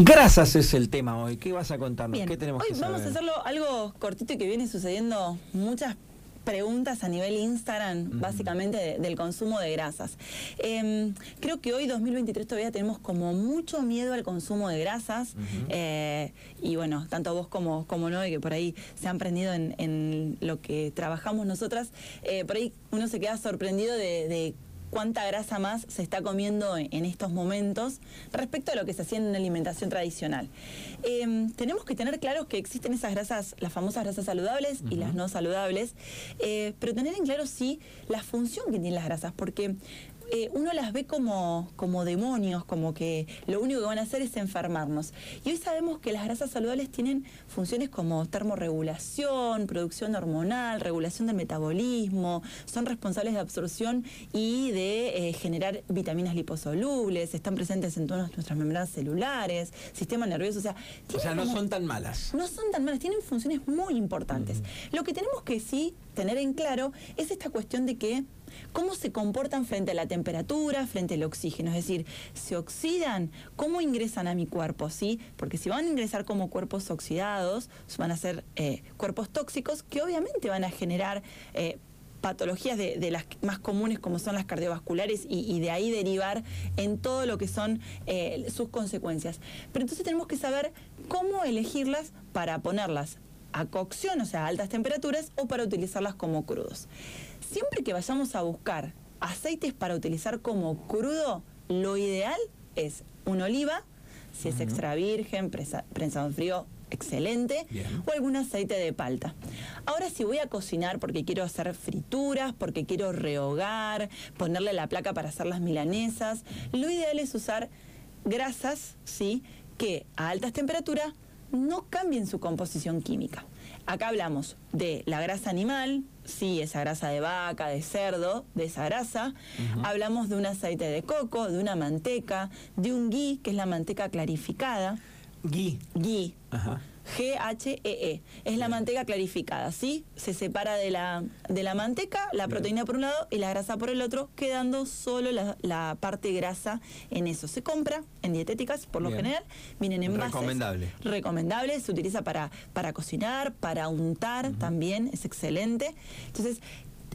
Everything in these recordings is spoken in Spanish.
Grasas es el tema hoy. ¿Qué vas a contarnos? Bien, ¿Qué tenemos hoy que saber? vamos a hacerlo algo cortito y que viene sucediendo muchas preguntas a nivel Instagram, básicamente de- del consumo de grasas. Em, creo que hoy, 2023, todavía tenemos como mucho miedo al consumo de grasas. eh, y bueno, tanto vos como, como no, y que por ahí se han prendido en, en lo que trabajamos nosotras, eh, por ahí uno se queda sorprendido de, de cuánta grasa más se está comiendo en estos momentos respecto a lo que se hacía en una alimentación tradicional. Eh, tenemos que tener claro que existen esas grasas, las famosas grasas saludables y las no saludables, eh, pero tener en claro sí la función que tienen las grasas, porque eh, uno las ve como, como demonios, como que lo único que van a hacer es enfermarnos. Y hoy sabemos que las grasas saludables tienen funciones como termorregulación, producción hormonal, regulación del metabolismo, son responsables de absorción y de eh, generar vitaminas liposolubles, están presentes en todas nuestras membranas celulares, sistema nervioso, o sea, O tienen sea, no como- son tan malas. no son tan malas, tienen funciones muy importantes. Lo que tenemos que sí tener en claro es esta cuestión de que cómo se comportan frente a la temperatura, frente al oxígeno, es decir, se oxidan, cómo ingresan a mi cuerpo, ¿sí? Porque si van a ingresar como cuerpos oxidados, van a ser eh, cuerpos tóxicos que obviamente van a generar eh, patologías de, las más comunes como son las cardiovasculares y, y de ahí derivar en todo lo que son eh, sus consecuencias. Pero entonces tenemos que saber cómo elegirlas para ponerlas a cocción, o sea, a altas temperaturas, o para utilizarlas como crudos. Siempre que vayamos a buscar aceites para utilizar como crudo, lo ideal es una oliva, si es extra virgen, presa- prensado en frío, excelente, Bien. o algún aceite de palta. Ahora si voy a cocinar porque quiero hacer frituras, porque quiero rehogar, ponerle la placa para hacer las milanesas, lo ideal es usar grasas, ¿sí? Que a altas temperaturas no cambien su composición química. Acá hablamos de la grasa animal, sí, esa grasa de vaca, de cerdo, de esa grasa. Hablamos de un aceite de coco, de una manteca, de un ghee, que es la manteca clarificada. Gui. Ghee. Ajá. G-H-E-E. E. Es la manteca clarificada, ¿sí? Se separa de la, de la manteca, la proteína por un lado y la grasa por el otro, quedando solo la, la parte grasa en eso. Se compra en dietéticas, por lo Bien. general, vienen en. Recomendable. Recomendable, se utiliza para, para cocinar, para untar también, es excelente. Entonces,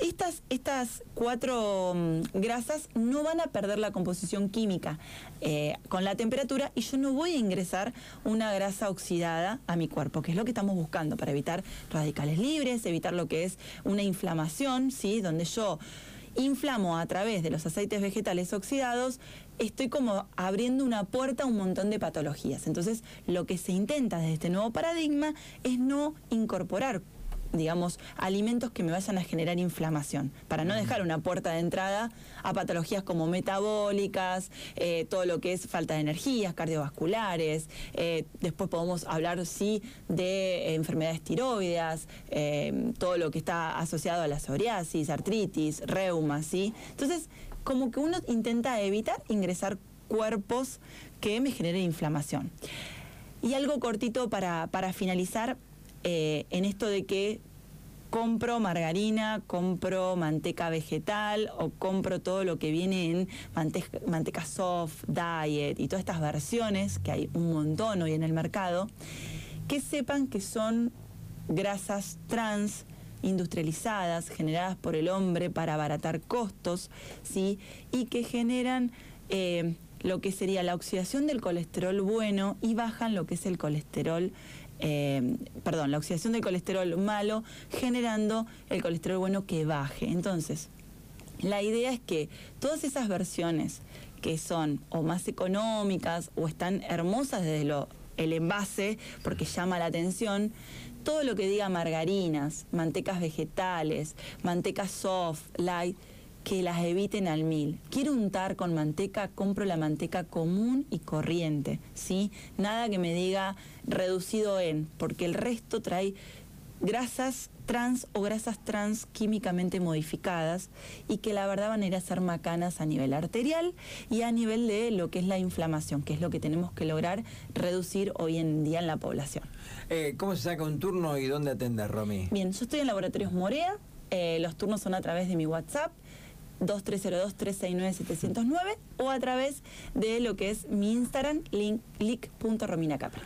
estas, estas cuatro mm, grasas no van a perder la composición química eh, con la temperatura y yo no voy a ingresar una grasa oxidada a mi cuerpo, que es lo que estamos buscando para evitar radicales libres, evitar lo que es una inflamación, ¿sí? donde yo inflamo a través de los aceites vegetales oxidados, estoy como abriendo una puerta a un montón de patologías. Entonces, lo que se intenta desde este nuevo paradigma es no incorporar digamos, alimentos que me vayan a generar inflamación, para no dejar una puerta de entrada a patologías como metabólicas, eh, todo lo que es falta de energías, cardiovasculares, eh, después podemos hablar, sí, de eh, enfermedades tiroideas, eh, todo lo que está asociado a la psoriasis, artritis, reuma, ¿sí? Entonces, como que uno intenta evitar ingresar cuerpos que me generen inflamación. Y algo cortito para, para finalizar, eh, en esto de que compro margarina, compro manteca vegetal o compro todo lo que viene en mante- manteca soft, diet y todas estas versiones, que hay un montón hoy en el mercado, que sepan que son grasas trans industrializadas, generadas por el hombre para abaratar costos, ¿sí? y que generan eh, lo que sería la oxidación del colesterol bueno y bajan lo que es el colesterol, eh, perdón, la oxidación del colesterol malo, generando el colesterol bueno que baje. Entonces, la idea es que todas esas versiones que son o más económicas o están hermosas desde lo, el envase porque llama la atención, todo lo que diga margarinas, mantecas vegetales, mantecas soft, light, que las eviten al mil. Quiero untar con manteca, compro la manteca común y corriente, ¿sí? Nada que me diga reducido en, porque el resto trae grasas trans o grasas trans químicamente modificadas y que la verdad van a ir a ser macanas a nivel arterial y a nivel de lo que es la inflamación, que es lo que tenemos que lograr reducir hoy en día en la población. Eh, ¿Cómo se saca un turno y dónde atender, Romy? Bien, yo estoy en Laboratorios Morea, eh, los turnos son a través de mi WhatsApp 2302-369-709 o a través de lo que es mi Instagram, link, link.rominacapra.